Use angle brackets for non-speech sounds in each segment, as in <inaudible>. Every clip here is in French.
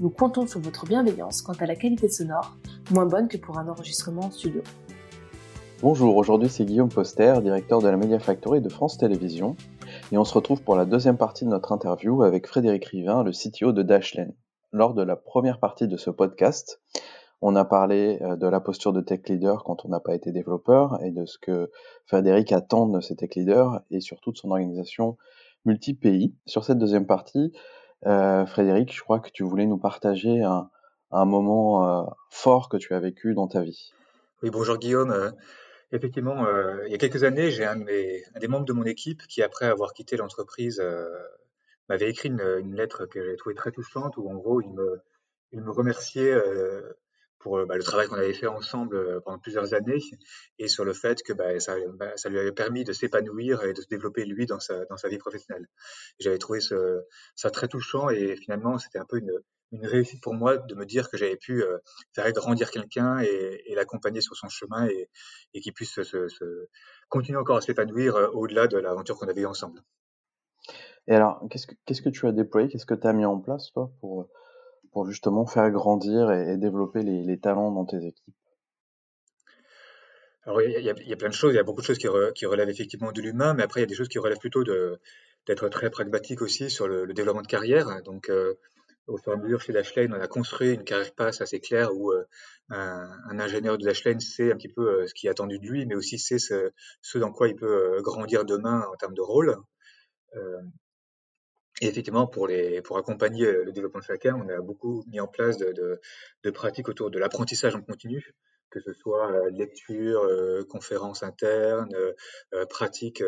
Nous comptons sur votre bienveillance quant à la qualité sonore, moins bonne que pour un enregistrement en studio. Bonjour, aujourd'hui c'est Guillaume Poster, directeur de la Media Factory de France Télévisions, et on se retrouve pour la deuxième partie de notre interview avec Frédéric Rivin, le CTO de Dashlane. Lors de la première partie de ce podcast, on a parlé euh, de la posture de tech leader quand on n'a pas été développeur et de ce que Frédéric attend de ses tech leaders et surtout de son organisation multi-pays. Sur cette deuxième partie, euh, Frédéric, je crois que tu voulais nous partager un, moment euh, fort que tu as vécu dans ta vie. Oui, bonjour Guillaume. Euh, effectivement, il y a quelques années, j'ai un, un, des membres de mon équipe qui, après avoir quitté l'entreprise, m'avait écrit une, une lettre que j'ai trouvée très touchante où, en gros, il me, il me remerciait pour euh, bah, le travail qu'on avait fait ensemble euh, pendant plusieurs années et sur le fait que bah, ça, bah, ça, lui avait permis de s'épanouir et de se développer lui dans sa, dans sa vie professionnelle. J'avais trouvé ce, ça très touchant et finalement c'était un peu une, une réussite pour moi de me dire que j'avais pu euh, faire grandir quelqu'un et, et l'accompagner sur son chemin et, et qu'il puisse se, se, continuer encore à s'épanouir au-delà de l'aventure qu'on avait eue ensemble. Et alors, qu'est-ce que, que tu as déployé? Qu'est-ce que tu as mis en place, toi, pour, pour justement faire grandir et, développer les, talents dans tes équipes? Alors, il y, a, plein de choses. Il y a beaucoup de choses qui, re, qui relèvent effectivement de l'humain, mais après, il y a des choses qui relèvent plutôt d'être très pragmatique aussi sur le, développement de carrière. Donc, euh, au fur et à mesure, chez Dashlane, on a construit une carrière passe assez claire où euh, un, ingénieur de Dashlane sait un petit peu euh, ce qui est attendu de lui, mais aussi sait ce, dans quoi il peut grandir demain en termes de rôle. Euh, et effectivement, pour, les, pour accompagner euh, le développement de chacun, on a beaucoup mis en place de, de, de pratiques autour de l'apprentissage en continu, que ce soit euh, lecture, euh, conférences internes, euh, pratiques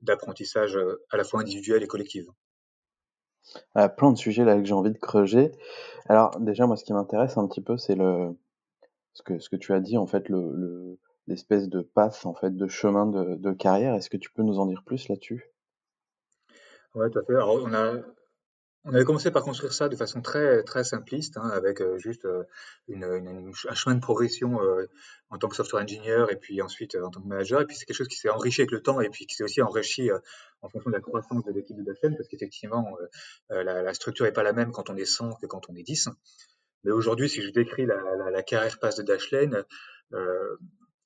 d'apprentissage à la fois individuel et collectif. Ah, plein de sujets là que j'ai envie de creuser. Alors déjà, moi, ce qui m'intéresse un petit peu, c'est le ce que ce que tu as dit en fait, le l'espèce de passe en fait de chemin de, de carrière. Est-ce que tu peux nous en dire plus là-dessus? Ouais, tout à fait. Alors, on a, on avait commencé par construire ça de façon très, très simpliste, hein, avec euh, juste euh, une, une, un chemin de progression euh, en tant que software engineer et puis ensuite en tant que manager. Et puis c'est quelque chose qui s'est enrichi avec le temps et puis qui s'est aussi enrichi en fonction de la croissance de l'équipe de Dashlane, parce qu'effectivement, la, la, structure n'est pas la même quand on est 100 que quand on est 10. Mais aujourd'hui, si je décris la, la, la carrière passe de Dashlane,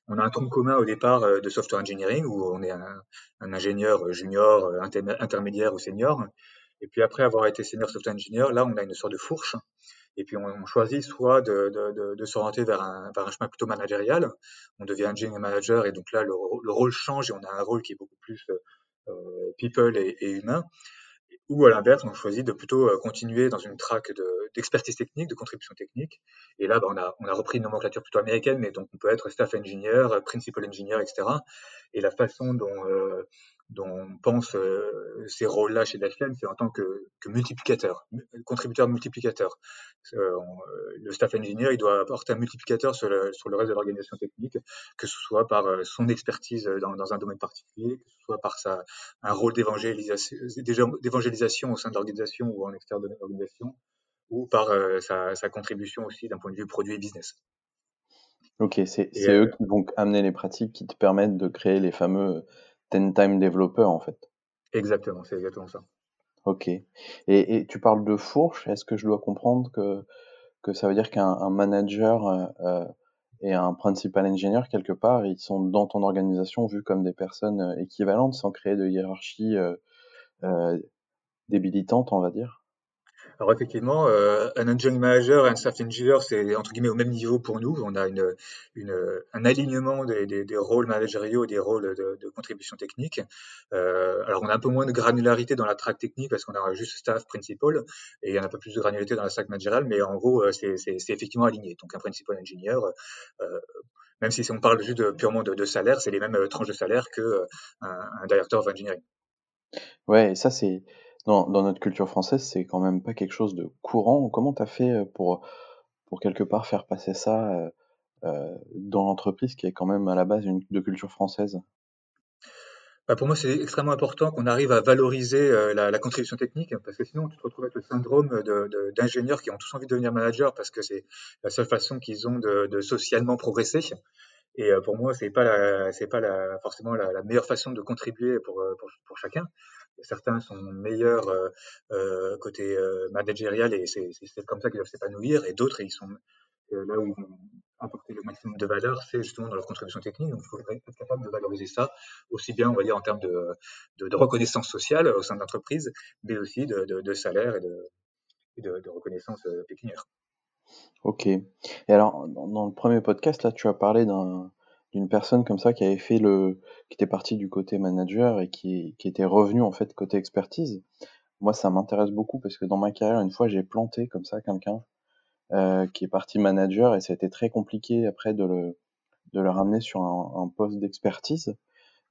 on a un tronc commun au départ euh, de software engineering où on est un, ingénieur junior, euh, intermédiaire ou senior. Et puis après avoir été senior software engineer, là, on a une sorte de fourche. Et puis on, choisit soit de, s'orienter vers un, vers un chemin plutôt managérial. On devient engineering manager et donc là, le, le, rôle change et on a un rôle qui est beaucoup plus euh, people et humain ou à l'inverse, on choisit de plutôt euh, continuer dans une track d'expertise technique, de contribution technique. Et là, bah, on, a, on a repris une nomenclature plutôt américaine, mais donc on peut être staff engineer, principal engineer, etc. Et la façon dont euh, dont on pense euh, ces rôles-là chez Dashlane, c'est en tant que, que, multiplicateur, contributeur multiplicateur. Euh, le staff engineer, il doit apporter un multiplicateur sur le, sur le reste de l'organisation technique, que ce soit par euh, son expertise dans, dans, un domaine particulier, que ce soit par sa, un rôle d'évangélisation au sein de l'organisation ou en extérieur de l'organisation, ou par euh, sa, sa, contribution aussi d'un point de vue produit et business. Ok, c'est euh, eux qui vont amener les pratiques qui te permettent de créer les fameux 10 time developer en fait. Exactement, c'est exactement ça. Ok. Et, et, tu parles de fourche. Est-ce que je dois comprendre que, que ça veut dire qu'un manager euh, euh, et un principal engineer, quelque part, ils sont dans ton organisation vus comme des personnes euh, équivalentes sans créer de hiérarchie euh, euh, débilitante, on va dire? Alors effectivement, euh, un engineering manager et un staff engineer, c'est entre guillemets au même niveau pour nous. On a une, une un alignement des, des, des, rôles managériaux et des rôles de, de contribution technique. Euh, alors on a un peu moins de granularité dans la track technique parce qu'on a juste staff principal et il y en a un peu plus de granularité dans la stack managériale, mais en gros euh, c'est effectivement aligné. Donc un principal engineer, euh, même si on parle juste de, purement de, de salaire, c'est les mêmes euh, tranches de salaire que euh, un, director of engineering. Ouais, et ça c'est dans, notre culture française, c'est quand même pas quelque chose de courant. Comment tu as fait euh, pour, pour quelque part faire passer ça dans l'entreprise qui est quand même à la base une, de culture française? Bah, pour moi, c'est extrêmement important qu'on arrive à valoriser la, contribution technique, parce que sinon, tu te retrouves avec le syndrome d'ingénieurs qui ont tous envie de devenir manager parce que c'est la seule façon qu'ils ont de, socialement progresser. Et pour moi, c'est pas la, c'est pas la, forcément la, la, meilleure façon de contribuer pour, pour, pour chacun. Certains sont meilleurs euh, côté managérial et c'est comme ça qu'ils doivent s'épanouir, et d'autres, ils sont là où ils vont apporter le maximum de valeur, c'est justement dans leur contribution technique. Donc, il faudrait être capable de valoriser ça, aussi bien, on va dire, en termes de, de, reconnaissance sociale au sein de l'entreprise, mais aussi de, de, salaire et de, de, reconnaissance euh, pécuniaire. Ok. Et alors, dans, le premier podcast, là, tu as parlé d'une personne comme ça qui avait fait le, qui était partie du côté manager et qui, qui était revenue en fait côté expertise. Moi, ça m'intéresse beaucoup parce que dans ma carrière, une fois, j'ai planté comme ça quelqu'un euh, qui est parti manager et ça a été très compliqué après de le, de le ramener sur un, un poste d'expertise.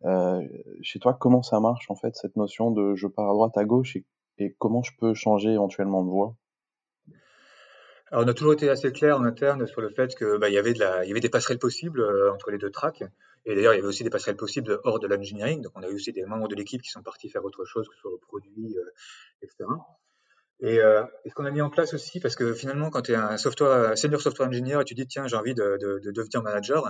Euh, chez toi, comment ça marche en fait cette notion de je pars à droite, à gauche et, et comment je peux changer éventuellement de voie? Alors, on a toujours été assez clair en interne sur le fait que bah, y avait y avait des passerelles possibles euh, entre les deux tracks. Et d'ailleurs, il y avait aussi des passerelles possibles hors de l'engineering. Donc, on a eu aussi des membres de l'équipe qui sont partis faire autre chose que sur le produit, euh, etc. Et, euh, ce qu'on a mis en place aussi, parce que finalement, quand tu es un software, senior software engineer et tu dis, tiens, j'ai envie de, devenir manager,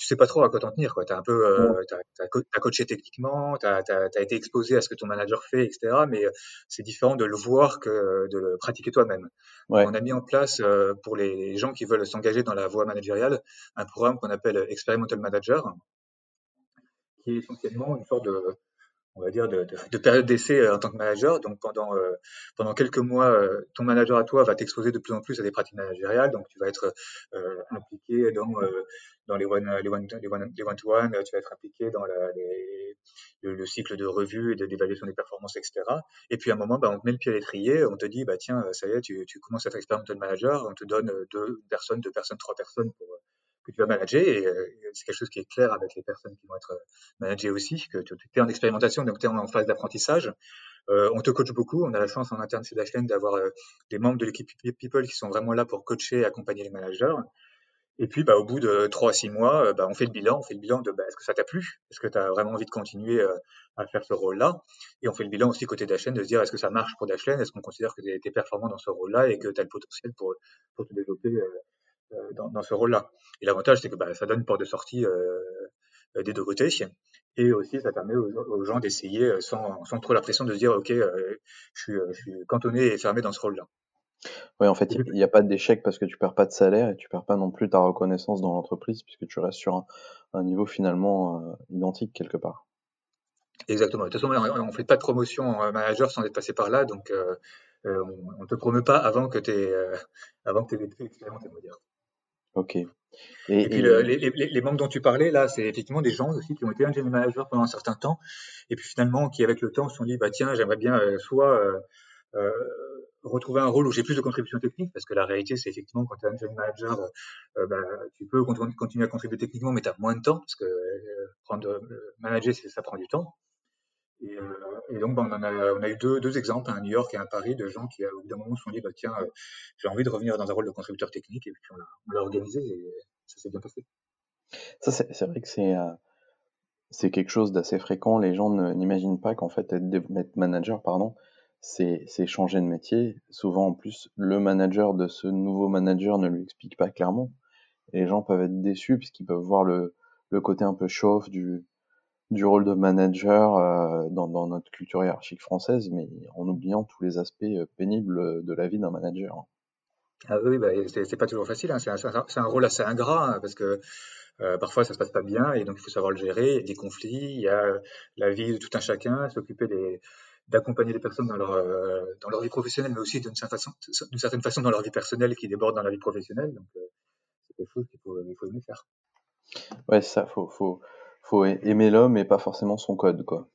tu sais pas trop à quoi t'en tenir. Tu as un peu, euh, as, coaché techniquement, tu as, été exposé à ce que ton manager fait, etc. Mais euh, c'est différent de le voir que de le pratiquer toi-même. On a mis en place euh, pour les gens qui veulent s'engager dans la voie managériale un programme qu'on appelle Experimental Manager, qui est essentiellement une sorte de on va dire, de, de, période d'essai euh, en tant que manager. Donc pendant euh, pendant quelques mois, euh, ton manager à toi va t'exposer de plus en plus à des pratiques managériales. Donc tu vas être impliqué dans dans les one les one les one les one one. Tu vas être impliqué dans la, les, le, cycle de revue et d'évaluation des performances, etc. Et puis à un moment, bah, on te met le pied à l'étrier, on te dit bah tiens, ça y est, tu, tu commences à être expérimental manager, on te donne deux personnes, deux personnes, trois personnes pour tu vas manager. Et euh, c'est quelque chose qui est clair avec les personnes qui vont être euh, managées aussi, que tu es en expérimentation, donc tu es en phase d'apprentissage. Euh, on te coach beaucoup. On a la chance en interne chez Dashlane d'avoir des membres de l'équipe People qui sont vraiment là pour coacher et accompagner les managers. Et puis, bah, au bout de trois à six mois, bah, on fait le bilan. On fait le bilan de bah, est-ce que ça t'a plu? Est-ce que tu as vraiment envie de continuer à faire ce rôle-là? Et on fait le bilan aussi côté Dashlane de se dire est-ce que ça marche pour Dashlane Est-ce qu'on considère que tu es performant dans ce rôle-là et que tu as le potentiel pour, pour te développer dans, dans, ce rôle-là. Et l'avantage, c'est que bah, ça donne une porte de sortie euh, des deux côtés. Et aussi, ça permet aux, gens d'essayer euh, sans, sans, trop la pression de se dire, OK, je suis, je, suis, cantonné et fermé dans ce rôle-là. Oui, en fait, il n'y a pas d'échec parce que tu perds pas de salaire et tu perds pas non plus ta reconnaissance dans l'entreprise puisque tu restes sur un, un niveau finalement identique quelque part. Exactement. De toute façon, on ne fait pas de promotion manager sans être passé par là, donc on ne te promeut pas avant que tu aies, avant que aies expérimenté, on va dire. Ok. Et, et puis Le, les, les, les, membres dont tu parlais, là, c'est effectivement des gens aussi qui ont été engineer manager pendant un certain temps, et puis finalement qui, avec le temps, se sont dit, bah tiens, j'aimerais bien euh, soit euh, euh, retrouver un rôle où j'ai plus de contribution technique, parce que la réalité, c'est effectivement quand tu es engineering manager, euh, bah, tu peux continuer à contribuer techniquement, mais tu as moins de temps, parce que prendre manager, ça prend du temps. Et, euh, et donc, ben, on, a, eu deux, exemples, un New York et un Paris, de gens qui, au bout d'un moment, se sont dit, bah, tiens, euh, j'ai envie de revenir dans un rôle de contributeur technique, et puis on l'a organisé, et ça s'est bien passé. Ça, c'est vrai que c'est euh, c'est quelque chose d'assez fréquent. Les gens n'imaginent pas qu'en fait, être manager, pardon, c'est changer de métier. Souvent, en plus, le manager de ce nouveau manager ne lui explique pas clairement. Et les gens peuvent être déçus puisqu'ils peuvent voir le, le côté un peu chauffe du, du rôle de manager euh, dans, dans, notre culture hiérarchique française, mais en oubliant tous les aspects euh, pénibles de la vie d'un manager. Ah oui, bah, c'est pas toujours facile. Hein. C'est un, un, rôle assez ingrat hein, parce que euh, parfois ça se passe pas bien et donc il faut savoir le gérer. Il y a des conflits, il y a la vie de tout un chacun, s'occuper des d'accompagner les personnes dans leur euh, dans leur vie professionnelle, mais aussi d'une certaine façon, d'une certaine façon dans leur vie personnelle qui déborde dans la vie professionnelle. Donc euh, c'est quelque chose qu'il faut, il faut aimer faire. Ouais, ça, faut, faut, faut aimer l'homme et pas forcément son code, quoi.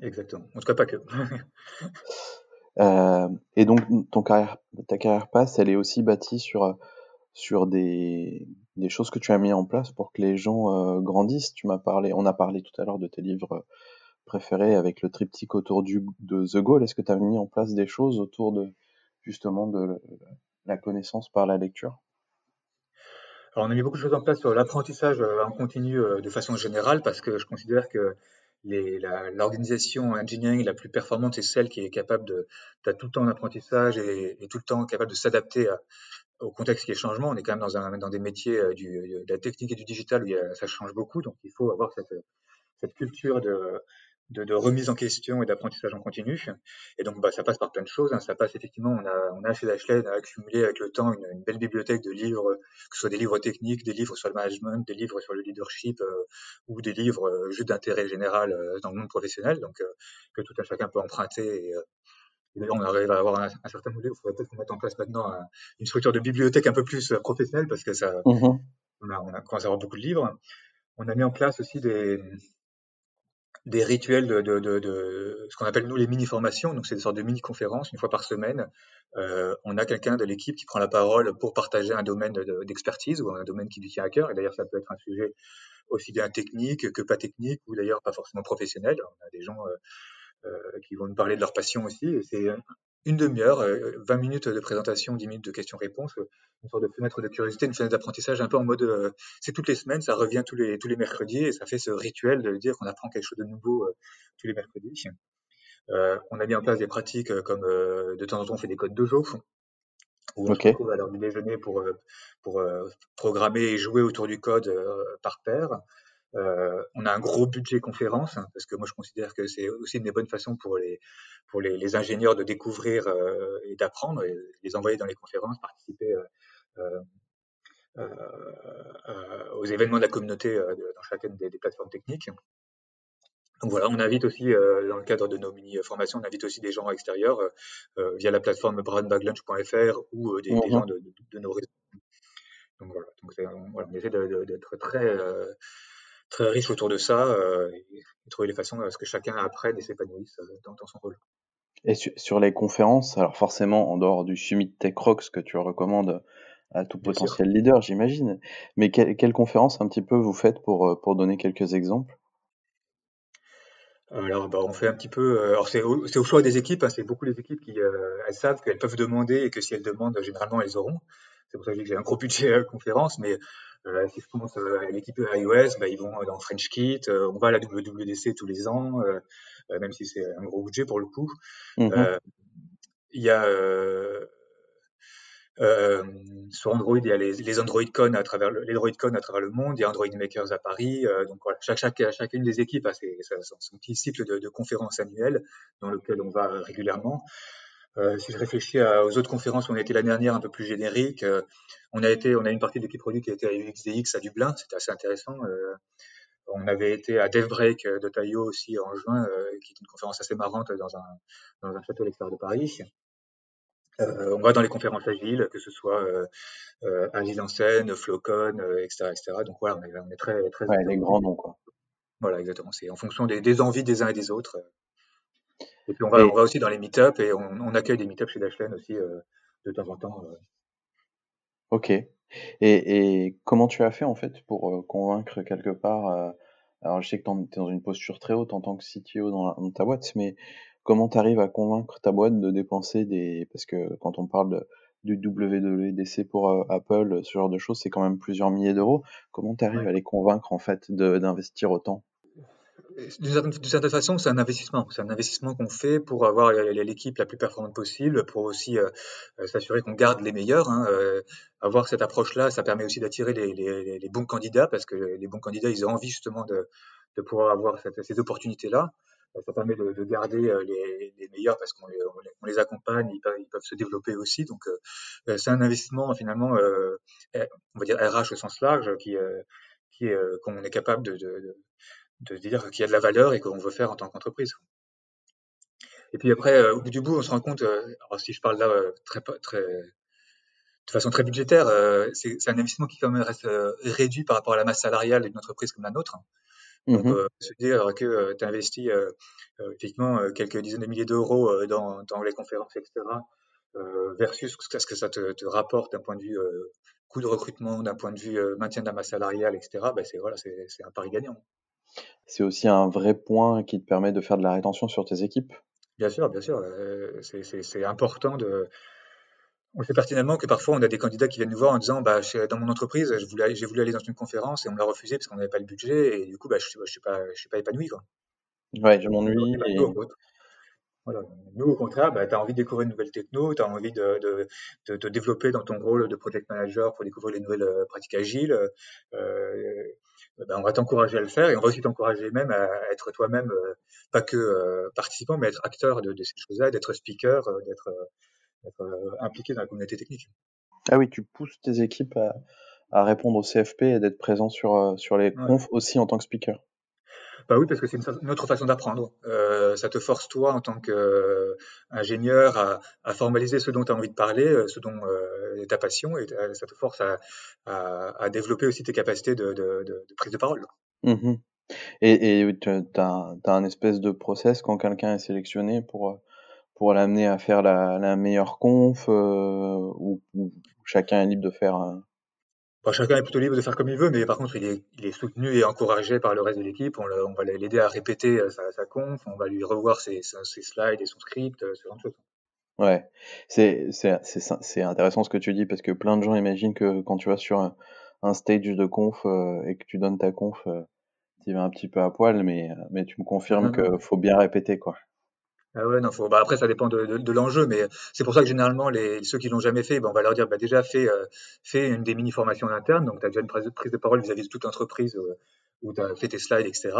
Exactement. En tout cas, pas que. <laughs> euh, et donc, ton carrière, ta carrière passe, elle est aussi bâtie sur, sur des, des choses que tu as mis en place pour que les gens euh, grandissent. Tu m'as parlé, on a parlé tout à l'heure de tes livres préférés avec le triptyque autour du, de The Goal. Est-ce que tu as mis en place des choses autour de, justement, de la connaissance par la lecture? Alors, on a mis beaucoup de choses en place sur l'apprentissage en continu de façon générale parce que je considère que l'organisation engineering la plus performante, c'est celle qui est capable de, as tout le temps d'apprentissage et, et, tout le temps capable de s'adapter au contexte qui est changement. On est quand même dans, un, dans des métiers euh, du, de la technique et du digital où ça change beaucoup, donc il faut avoir cette, cette culture de, de, de, remise en question et d'apprentissage en continu. Et donc, bah, ça passe par plein de choses. Hein. Ça passe effectivement, on a, on a chez Dashlane accumulé avec le temps une, une, belle bibliothèque de livres, que ce soit des livres techniques, des livres sur le management, des livres sur le leadership euh, ou des livres euh, juste d'intérêt général euh, dans le monde professionnel, donc que tout un chacun peut emprunter. Et, D'ailleurs, on arrive à avoir un, un certain modèle. Il faudrait peut-être mettre en place maintenant une structure de bibliothèque un peu plus professionnelle parce que ça, mmh on, a, on a commencé à avoir beaucoup de livres. On a mis en place aussi des, des rituels de, de, de, de ce qu'on appelle nous les mini-formations. Donc, c'est des sortes de mini-conférences une fois par semaine. Euh, on a quelqu'un de l'équipe qui prend la parole pour partager un domaine d'expertise ou un domaine qui lui tient à cœur. Et d'ailleurs, ça peut être un sujet aussi bien technique que pas technique ou d'ailleurs pas forcément professionnel. On a des gens euh, euh, qui vont nous parler de leur passion aussi. C'est une demi-heure, 20 minutes de présentation, 10 minutes de questions-réponses, une sorte de fenêtre de curiosité, une fenêtre d'apprentissage un peu en mode c'est toutes les semaines, ça revient tous les, tous les mercredis et ça fait ce rituel de dire qu'on apprend quelque chose de nouveau tous les mercredis. Euh, on a mis en place des pratiques comme de temps en temps on fait des codes de jeu où on se retrouve à l'heure du déjeuner pour, pour programmer et jouer autour du code par paire. Euh, on a un gros budget conférence hein, parce que moi je considère que c'est aussi une des bonnes façons pour les pour les, les ingénieurs de découvrir euh, et d'apprendre, et les envoyer dans les conférences, participer euh, aux événements de la communauté dans chacune des, des, plateformes techniques. Donc voilà, on invite aussi, dans le cadre de nos mini-formations, on invite aussi des gens extérieurs via la plateforme brownbaglunch.fr ou des, des, mmh gens de, de, de, nos réseaux. Donc voilà, donc voilà on essaie d'être très très riche autour de ça euh, et, trouver les façons à ce que chacun apprenne et s'épanouisse euh, dans, dans, son rôle. Et sur les conférences, alors forcément en dehors du Summit Tech Rocks que tu recommandes à tout potentiel leader, j'imagine, mais quelle, quelle conférence un petit peu vous faites pour, euh, pour donner quelques exemples? Alors, bah, on fait un petit peu. alors, c'est au, au, choix des équipes. Hein, c'est beaucoup les équipes qui elles savent qu'elles peuvent demander et que si elles demandent, généralement, elles auront. C'est pour ça que j'ai un gros budget à conférence. Mais euh, si je pense à l'équipe iOS, bah, ils vont dans FrenchKit, euh, on va à la WWDC tous les ans, euh, même si c'est un gros budget pour le coup. Mmh il y a euh, sur Android, il y a les, les Android Con à travers le, les Android Con à travers le monde, il y a Android Makers à Paris. Euh, donc voilà, chaque, chaque, chacune des équipes a ses, son petit cycle de, de, conférences annuelles dans lequel on va régulièrement. Euh, si je réfléchis à, aux autres conférences où on a été l'année dernière un peu plus générique, euh, on a été, on a une partie de l'équipe produit qui a été à UXDX à Dublin, c'était assez intéressant. Euh, on avait été à DevBreak de Taillot aussi en juin, qui est une conférence assez marrante dans un, dans un château à l'extérieur de Paris. Euh, on va dans les conférences agiles, que ce soit euh, euh, Agile en scène, Flowcon, etc., etc. Donc voilà, on est, on est très, très. Ouais, les grands noms, quoi. Voilà, exactement. C'est en fonction des, des, envies des uns et des autres. Et puis on va, on va aussi dans les meet-up et on, on, accueille des meet-up chez Dashlane aussi euh, de temps en temps. Euh. Ok. Et, et, comment tu as fait en fait pour euh, convaincre quelque part Alors je sais que tu es dans une posture très haute en tant que CTO dans, dans ta boîte, mais comment tu arrives à convaincre ta boîte de dépenser des... Parce que quand on parle de, du WWDC pour euh, Apple, ce genre de choses, c'est quand même plusieurs milliers d'euros. Comment tu arrives à les convaincre en fait d'investir autant? D'une certaine, façon, c'est un investissement. C'est un investissement qu'on fait pour avoir l'équipe la plus performante possible, pour aussi euh, euh s'assurer qu'on garde les meilleurs. Hein. Euh, avoir cette approche-là, ça permet aussi d'attirer les, bons candidats, parce que les bons candidats, ils ont envie justement de, de pouvoir avoir cette, ces opportunités-là ça permet de, de garder les, meilleurs parce qu'on les, accompagne, ils peuvent, se développer aussi. Donc, c'est un investissement finalement, on va dire RH au sens large, qui, qu'on est capable de, de, de dire qu'il y a de la valeur et qu'on veut faire en tant qu'entreprise. Et puis après, au bout du bout, on se rend compte, alors si je parle là très, très, de façon très budgétaire, c'est un investissement qui quand même reste réduit par rapport à la masse salariale d'une entreprise comme la nôtre. Donc, mmh euh, se dire que euh, tu investis euh, effectivement quelques dizaines de milliers d'euros dans, dans, les conférences, etc., versus ce que ça te, te rapporte d'un point de vue coût de recrutement, d'un point de vue maintien de la masse salariale, etc., ben c'est voilà, c'est un pari gagnant. C'est aussi un vrai point qui te permet de faire de la rétention sur tes équipes Bien sûr, bien sûr. c'est important de, on sait pertinemment que parfois on a des candidats qui viennent nous voir en disant bah dans mon entreprise j'ai voulu, voulu, aller dans une conférence et on me l'a refusé parce qu'on n'avait pas le budget et du coup bah, je ne suis, pas, je suis pas épanoui quoi. Ouais, je m'ennuie. Voilà. Nous, au contraire, bah, tu as envie de découvrir une nouvelle techno, tu as envie de, de, de, de, développer dans ton rôle de project manager pour découvrir les nouvelles euh, pratiques agiles. Euh, bah, on va t'encourager à le faire et on va aussi t'encourager même à être toi-même, euh, pas que euh, participant, mais être acteur de, de ces choses-là, d'être speaker, d'être impliqué dans la communauté technique. Ah oui, tu pousses tes équipes à, à répondre au CFP et d'être présent sur, sur les confs aussi en tant que speaker. Bah oui, parce que c'est une, autre façon d'apprendre. Euh, ça te force, toi, en tant qu'ingénieur, à, à, formaliser ce dont tu as envie de parler, euh, ce dont euh, est ta passion, et ça te force à, développer aussi tes capacités de, prise de parole. Mmh et, tu as, un espèce de process quand quelqu'un est sélectionné pour, pour l'amener à faire la, la meilleure conf, ou, chacun est libre de faire chacun est plutôt libre de faire comme il veut, mais par contre, il est, il est soutenu et encouragé par le reste de l'équipe. On, on, va l'aider à répéter euh, sa, sa, conf, on va lui revoir ses, ses slides et son script, euh, ce genre de choses. Ouais, c'est, intéressant ce que tu dis parce que plein de gens imaginent que quand tu vas sur un, un stage de conf euh, et que tu donnes ta conf, tu vas un petit peu à poil, mais, mais tu me confirmes qu'il faut bien répéter, quoi. Ah ouais, non, faut, bah après, ça dépend de, de, de l'enjeu, mais c'est pour ça que généralement, les, ceux qui l'ont jamais fait, bah, on va leur dire, bah, déjà, fais, euh, fais une des mini-formations internes, donc tu as déjà une prise de, parole vis-à-vis de toute l'entreprise euh, où tu as fait tes slides, etc.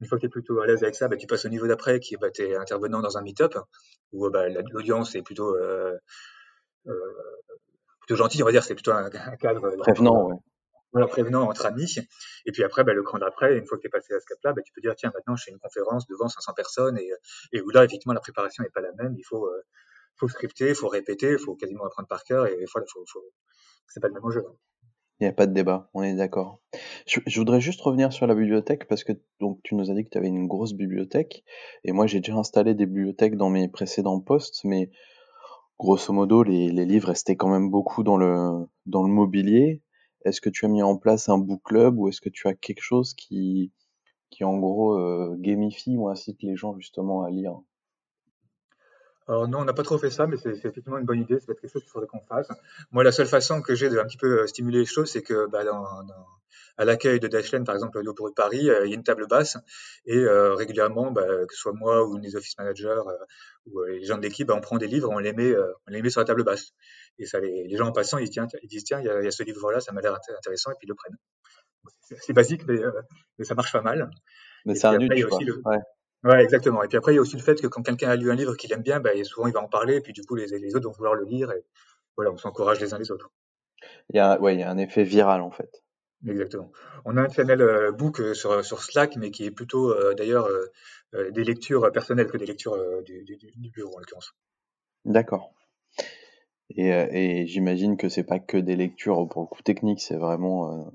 Une fois que tu es plutôt à l'aise avec ça, bah, tu passes au niveau d'après, qui bah, tu es intervenant dans un meet-up, où bah, l'audience est plutôt, euh, euh, plutôt gentille, on va dire, c'est plutôt un, un cadre. Prévenant, ouais voilà, prévenant entre amis. Et puis après, bah, le cran d'après, une fois que tu es passé à ce cap-là, bah, tu peux dire, tiens, maintenant, je fais une conférence devant 500 personnes et, et où là, effectivement, la préparation n'est pas la même. Il faut, euh, faut scripter, il faut répéter, il faut quasiment apprendre par cœur et voilà, faut, faut... c'est pas le même enjeu. Il n'y a pas de débat, on est d'accord. Je, je, voudrais juste revenir sur la bibliothèque parce que donc tu nous as dit que tu avais une grosse bibliothèque et moi j'ai déjà installé des bibliothèques dans mes précédents postes, mais grosso modo les, les livres restaient quand même beaucoup dans le dans le mobilier est-ce que tu as mis en place un book club ou est-ce que tu as quelque chose qui, qui en gros euh, gamifie ou incite les gens justement à lire? Alors non, on n'a pas trop fait ça, mais c'est effectivement une bonne idée. C'est quelque chose qu'il faudrait qu'on fasse. Moi, la seule façon que j'ai de un petit peu euh, stimuler les choses, c'est que bah, dans, à l'accueil de Dashlane, par exemple, au de Paris, euh, il y a une table basse et régulièrement, bah, que ce soit moi ou les office managers ou les gens de l'équipe, bah, on prend des livres, on les met, on les met sur la table basse. Et ça, les, les gens en passant, ils, tiens, ils disent tiens, il y, a, il y a ce livre-là, ça m'a l'air intéressant, et puis ils le prennent. C'est basique, mais, euh, mais, ça marche pas mal. Mais c'est un luxe, ouais. Ouais. exactement. Et puis après, il y a aussi le fait que quand quelqu'un a lu un livre qu'il aime bien, bah, souvent il va en parler, et puis du coup, les, les autres vont vouloir le lire, et voilà, on s'encourage les uns les autres. Il y a, ouais, il y a un effet viral en fait. Exactement. On a un channel euh, book euh, sur, sur Slack, mais qui est plutôt euh, d'ailleurs euh, des lectures personnelles que des lectures du, du, du, bureau en l'occurrence. D'accord. Et, et j'imagine que c'est pas que des lectures pour le coup technique, c'est vraiment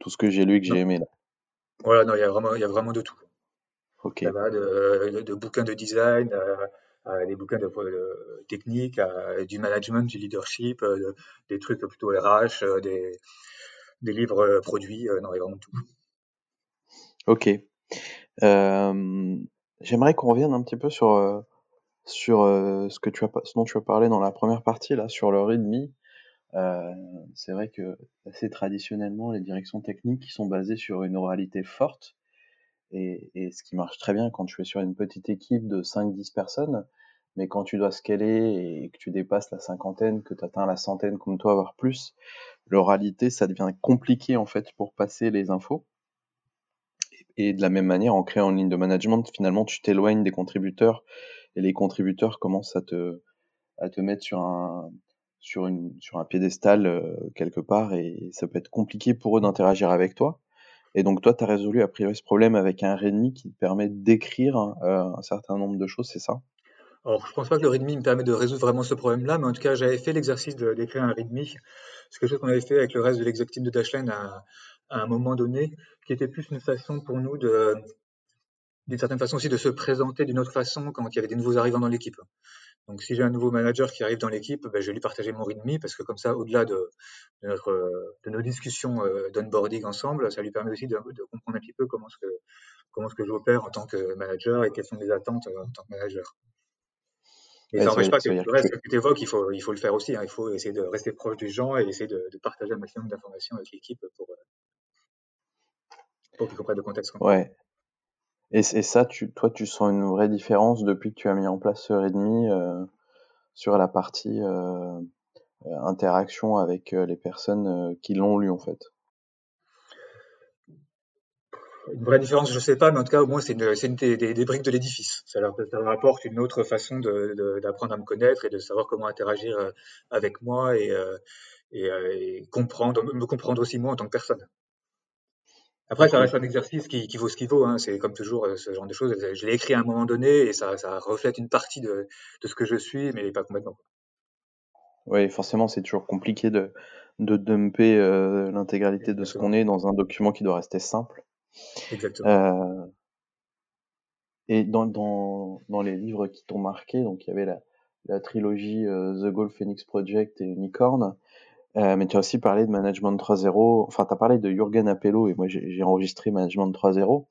tout ce que j'ai lu et que j'ai aimé là. Voilà, non, il y a vraiment, il y a vraiment de tout. Ok. Ça va de, de, bouquins de design, à, des bouquins de, de technique, à, du management, du leadership, euh, des trucs plutôt RH, des, des livres produits, non, il y a vraiment tout. Ok. Euh, J'aimerais qu'on revienne un petit peu sur sur euh, ce que tu as ce dont tu as parlé dans la première partie là sur le readme euh, c'est vrai que assez traditionnellement les directions techniques qui sont basées sur une oralité forte et, et, ce qui marche très bien quand tu es sur une petite équipe de 5-10 personnes mais quand tu dois scaler et que tu dépasses la cinquantaine que tu atteins la centaine comme toi voire plus l'oralité ça devient compliqué en fait pour passer les infos et de la même manière en créant une ligne de management finalement tu t'éloignes des contributeurs et les contributeurs commencent à te, à te mettre sur un, sur une, sur un piédestal euh, quelque part et ça peut être compliqué pour eux d'interagir avec toi. Et donc toi, tu as résolu a priori ce problème avec un README qui te permet d'écrire euh, un certain nombre de choses, c'est ça? Alors, je pense pas que le README me permet de résoudre vraiment ce problème-là, mais en tout cas, j'avais fait l'exercice d'écrire un README. C'est quelque chose qu'on avait fait avec le reste de l'exécutif de Dashlane à, à, un moment donné, qui était plus une façon pour nous de, d'une certaine façon aussi de se présenter d'une autre façon quand il y avait des nouveaux arrivants dans l'équipe. Donc si j'ai un nouveau manager qui arrive dans l'équipe, ben, je vais lui partager mon README parce que comme ça, au-delà de, de, notre, de nos discussions euh, d'onboarding ensemble, ça lui permet aussi de, de, comprendre un petit peu comment ce que comment ce que j'opère en tant que manager et quelles sont mes attentes euh, en tant que manager. Mais ça n'empêche pas que le reste que tu évoques, il faut, il faut le faire aussi. Hein. Il faut essayer de rester proche des gens et essayer de, partager un maximum d'informations avec l'équipe pour, pour qu'ils comprennent le contexte. Ouais. Et, ça, toi, tu sens une vraie différence depuis que tu as mis en place ce Redmi euh, sur la partie euh, interaction avec les personnes qui l'ont lu en fait une vraie différence, je ne sais pas, mais en tout cas, au moins, c'est une, des, briques de l'édifice. Ça leur, apporte une autre façon d'apprendre à me connaître et de savoir comment interagir euh, avec moi et, euh, euh, et, comprendre, me comprendre aussi moi en tant que personne. Après, ça reste un exercice qui, vaut ce qu'il vaut. Hein. C'est comme toujours ce genre de choses. Je l'ai écrit à un moment donné et ça, ça reflète une partie de, de, ce que je suis, mais pas complètement. Oui, forcément, c'est toujours compliqué de, de dumper l'intégralité de ce qu'on est dans un document qui doit rester simple. Exactement. Euh, et dans, dans, dans, les livres qui t'ont marqué, donc il y avait la, la trilogie euh, The Gold Phoenix Project et Unicorn, euh, mais tu as aussi parlé de Management 3.0, enfin tu as parlé de Jürgen Appello et moi j'ai enregistré Management 3.0.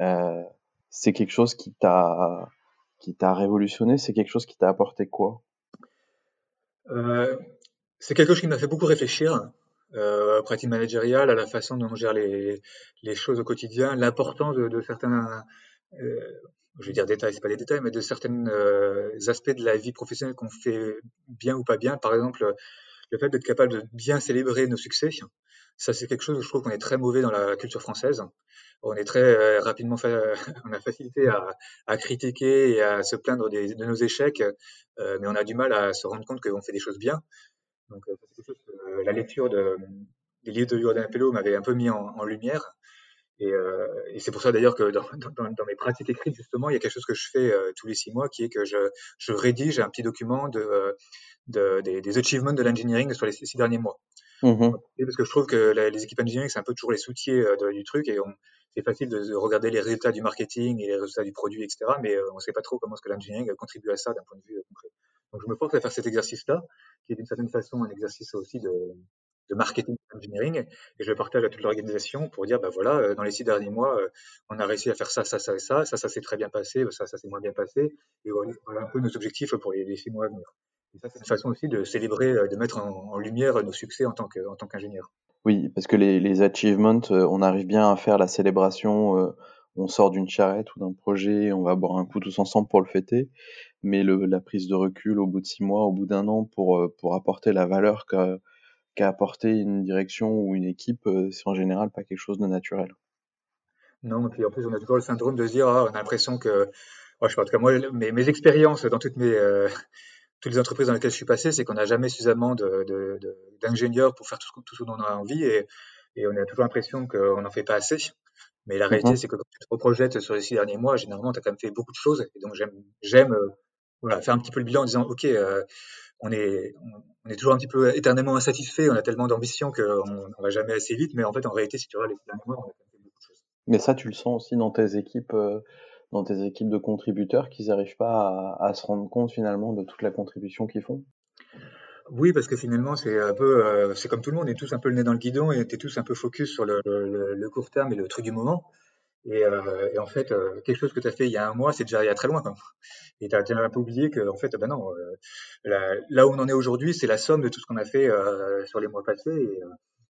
Euh, c'est quelque chose qui t'a révolutionné, c'est quelque chose qui t'a apporté quoi? Euh, C'est quelque chose qui m'a fait beaucoup réfléchir euh, pratique managériale, à la façon dont on gère les, les choses au quotidien, l'importance de, certains, euh, je vais dire détails, c'est pas des détails, mais de certains aspects de la vie professionnelle qu'on fait bien ou pas bien. Par exemple, le fait d'être capable de bien célébrer nos succès, ça c'est quelque chose où je trouve qu'on est très mauvais dans la culture française. On est très euh, rapidement, <laughs> on a facilité à, critiquer et à se plaindre des, de nos échecs, euh, mais on a du mal à se rendre compte qu'on fait des choses bien. Donc, euh, chose que la lecture de, des livres de Jordan Pello m'avait un peu mis en lumière. Et, euh, et c'est pour ça d'ailleurs que dans, dans, dans, mes pratiques écrites, justement, il y a quelque chose que je fais euh, tous les six mois, qui est que je, je rédige un petit document de, euh, de des, des, achievements de l'engineering sur les six derniers mois. Mmh. Parce que je trouve que les équipes engineering, c'est un peu toujours les soutiers du truc, et c'est facile de, de, regarder les résultats du marketing et les résultats du produit, etc. Mais on ne sait pas trop comment est-ce que l'engineering contribue à ça d'un point de vue concret. Donc je me force à faire cet exercice-là, qui est d'une certaine façon un exercice aussi de, de marketing engineering, et je le partage à toute l'organisation pour dire, bah voilà, euh, dans les six derniers mois, euh, on a réussi à faire ça, ça, ça ça, ça, ça s'est très bien passé, ça, ça s'est moins bien passé, et voilà un peu nos objectifs pour les, six mois à venir. Et ça, c'est une façon aussi de célébrer, euh, de mettre en, lumière nos succès en tant en tant qu'ingénieur. Oui, parce que les, achievements, on arrive bien à faire la célébration on sort d'une charrette ou d'un projet, on va boire un coup tous ensemble pour le fêter. Mais la prise de recul au bout de six mois, au bout d'un an, pour, pour apporter la valeur qu'a qu'a apporté une direction ou une équipe, euh, c'est en général pas quelque chose de naturel. Non, et puis en plus, on a toujours le syndrome de se dire, ah, on a l'impression que, je sais en tout cas, moi, mes, mes expériences dans toutes mes, euh, <laughs> toutes les entreprises dans lesquelles je suis passé, c'est qu'on n'a jamais suffisamment d'ingénieurs pour faire tout, tout, ce dont on a envie et, et on a toujours l'impression qu'on n'en fait pas assez. Mais la réalité, mhm. c'est que quand tu te reprojettes sur les six derniers mois, généralement, tu as quand même fait beaucoup de choses. Et donc, j'aime, j'aime euh, voilà, faire un petit peu le bilan en disant, OK, euh, on, est, on, est toujours un petit peu éternellement insatisfait, on a tellement d'ambition qu'on ne va jamais assez vite. Mais en fait, en réalité, si tu regardes les derniers mois, on a fait beaucoup de choses. Mais ça, tu le sens aussi dans tes équipes, euh, dans tes équipes de contributeurs, qu'ils n'arrivent pas à, à, se rendre compte finalement de toute la contribution qu'ils font? Oui, parce que finalement, c'est un peu, euh, c'est comme tout le monde, on est tous un peu le nez dans le guidon et on est tous un peu focus sur le, le, le court terme et le truc du moment. Et, euh, et en fait, euh, quelque chose que tu as fait il y a un mois, c'est déjà il y a très loin. Et tu as, un peu oublié que, en fait, ben non, là, là, où on en est aujourd'hui, c'est la somme de tout ce qu'on a fait sur les mois passés. Et,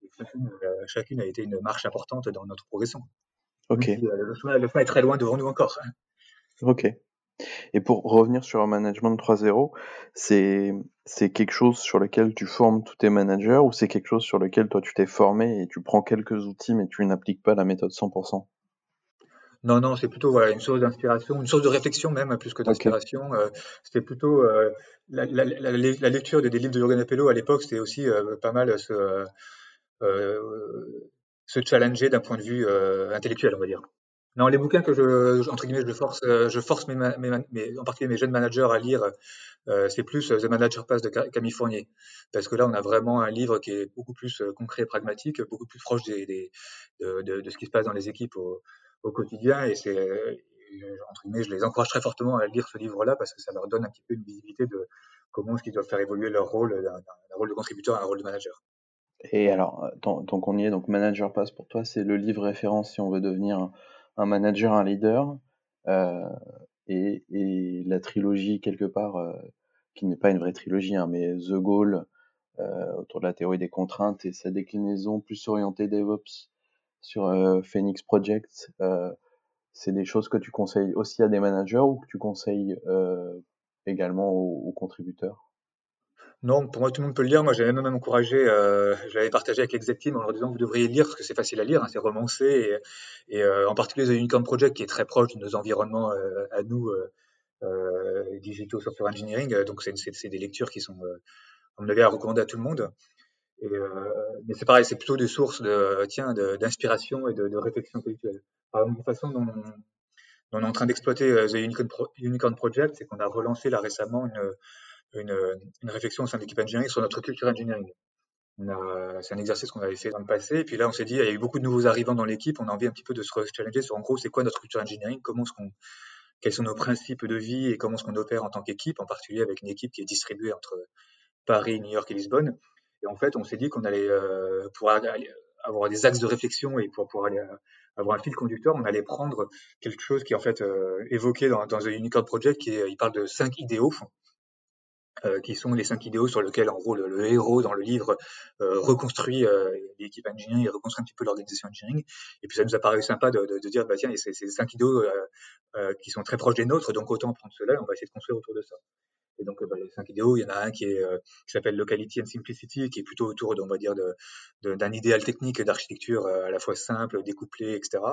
et chacune, chacune, a été une marche importante dans notre progression. Ok. le, chemin, le chemin est très loin devant nous encore. Ok. Et pour revenir sur un management 3.0, c'est c'est quelque chose sur lequel tu formes tous tes managers ou c'est quelque chose sur lequel toi tu t'es formé et tu prends quelques outils mais tu n'appliques pas la méthode 100% non, non, c'est plutôt voilà, une source d'inspiration, une source de réflexion même, plus que d'inspiration. Euh, c'était plutôt euh, la, la, la, la, lecture des, livres de Jürgen Appello à l'époque, c'était aussi euh, pas mal se, se challenger d'un point de vue intellectuel, on va dire. Non, les bouquins que je, entre guillemets, je force, je force mes, mes, en particulier mes jeunes managers à lire, c'est plus The Manager Pass de Camille Fournier. Parce que là, on a vraiment un livre qui est beaucoup plus concret et pragmatique, beaucoup plus proche des, des de, de, de, ce qui se passe dans les équipes au, au quotidien. Et c'est, entre guillemets, je les encourage très fortement à lire ce livre-là parce que ça leur donne un petit peu une visibilité de comment est-ce qu'ils doivent faire évoluer leur rôle d'un rôle de contributeur à un rôle de manager. Et alors, tant, tant qu'on y est, donc Manager Pass pour toi, c'est le livre référence si on veut devenir un manager, un leader. Euh, et, et la trilogie quelque part, qui n'est pas une vraie trilogie, hein, mais The Goal, autour de la théorie des contraintes et sa déclinaison plus orientée DevOps sur Phoenix Project, c'est des choses que tu conseilles aussi à des managers ou que tu conseilles également aux contributeurs? Non, pour moi, tout le monde peut le lire. Moi, j'avais même encouragé, euh, j'avais partagé avec l'exec team en leur disant vous devriez lire parce que c'est facile à lire, hein, c'est romancé et, euh, en particulier The Unicorn Project qui est très proche de nos environnements euh, à nous, euh, euh, Digital Software Engineering. Donc, c'est des lectures qui sont, on avait à recommander à tout le monde. Et, mais c'est pareil, c'est plutôt des sources de, tiens, d'inspiration et de, réflexion intellectuelle. Par exemple, façon dont, on est en train d'exploiter The Unicorn, Project, c'est qu'on a relancé là récemment une une, une réflexion au sein de l'équipe engineering sur notre culture engineering. C'est un exercice qu'on avait fait dans le passé, et puis là on s'est dit, il y a eu beaucoup de nouveaux arrivants dans l'équipe, on a envie un petit peu de se challenger sur en gros c'est quoi notre culture engineering, comment ce qu'on, quels sont nos principes de vie et comment est-ce qu'on opère en tant qu'équipe, en particulier avec une équipe qui est distribuée entre Paris, New York et Lisbonne. Et en fait, on s'est dit qu'on allait euh, pour avoir des axes de réflexion et pour pouvoir aller euh, avoir un fil conducteur, on allait prendre quelque chose qui est en fait euh, évoqué dans, dans The Unicorn Project, qui est, il parle de cinq idéaux euh, qui sont les cinq idéaux sur lesquels, en gros, le, héros dans le livre euh, reconstruit euh, l'équipe engineering et reconstruit un petit peu l'organisation engineering. Et puis ça nous a paru sympa de, de, de dire, bah tiens, c'est ces cinq idéaux euh, qui sont très proches des nôtres, donc autant prendre cela et on va essayer de construire autour de ça. Et donc, bah, les cinq idéaux, il y en a un qui s'appelle Locality and Simplicity, qui est plutôt autour, on va dire, d'un idéal technique d'architecture à la fois simple, découplé, etc.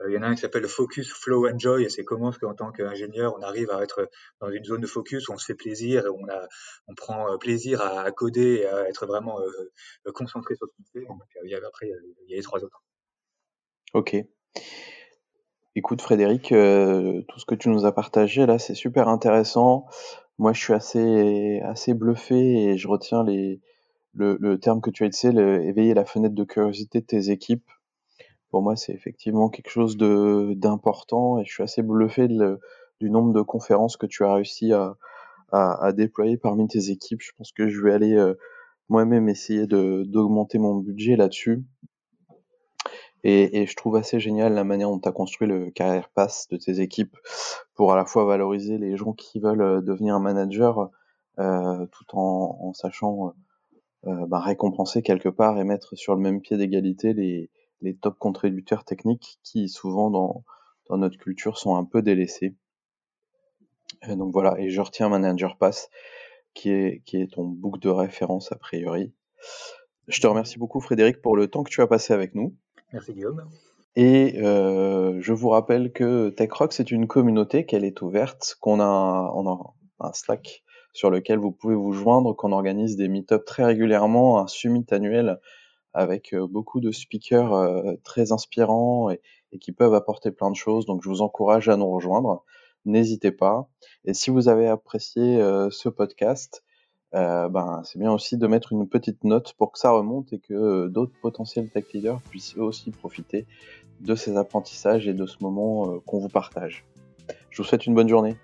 Euh, il y en a un qui s'appelle le Focus, Flow, Enjoy, et c'est comment qu'en tant qu'ingénieur, on arrive à être dans une zone de focus où on se fait plaisir, et où on, a, on prend euh, plaisir à, coder et à être vraiment euh, concentré sur ce qu'on fait. il y a, après, il y a les trois autres. Ok. Écoute Frédéric, tout ce que tu nous as partagé là, c'est super intéressant. Moi, je suis assez assez bluffé et je retiens les le, le terme que tu as utilisé, éveiller la fenêtre de curiosité de tes équipes pour moi, c'est effectivement quelque chose de d'important et je suis assez bluffé du nombre de conférences que tu as réussi à, à, déployer parmi tes équipes. Je pense que je vais aller euh, moi-même essayer de d'augmenter mon budget là-dessus. Et, et, je trouve assez génial la manière dont tu as construit le carrière pass de tes équipes pour à la fois valoriser les gens qui veulent euh, devenir un manager euh, tout en, en sachant euh, bah, récompenser quelque part et mettre sur le même pied d'égalité les, les top contributeurs techniques qui souvent dans, dans notre culture sont un peu délaissés. Et donc voilà, et je retiens Manager Pass qui est, qui est ton book de référence a priori. Je te remercie beaucoup Frédéric pour le temps que tu as passé avec nous. Merci Guillaume. Et euh, je vous rappelle que TechRock c'est une communauté, qu'elle est ouverte, qu'on a, on a un Slack sur lequel vous pouvez vous joindre, qu'on organise des meet très régulièrement, un summit annuel avec euh, beaucoup de speakers euh, très inspirants et, qui peuvent apporter plein de choses. Donc je vous encourage à nous rejoindre. N'hésitez pas. Et si vous avez apprécié euh, ce podcast, ben, c'est bien aussi de mettre une petite note pour que ça remonte et que d'autres potentiels tech leaders puissent aussi profiter de ces apprentissages et de ce moment qu'on vous partage. Je vous souhaite une bonne journée.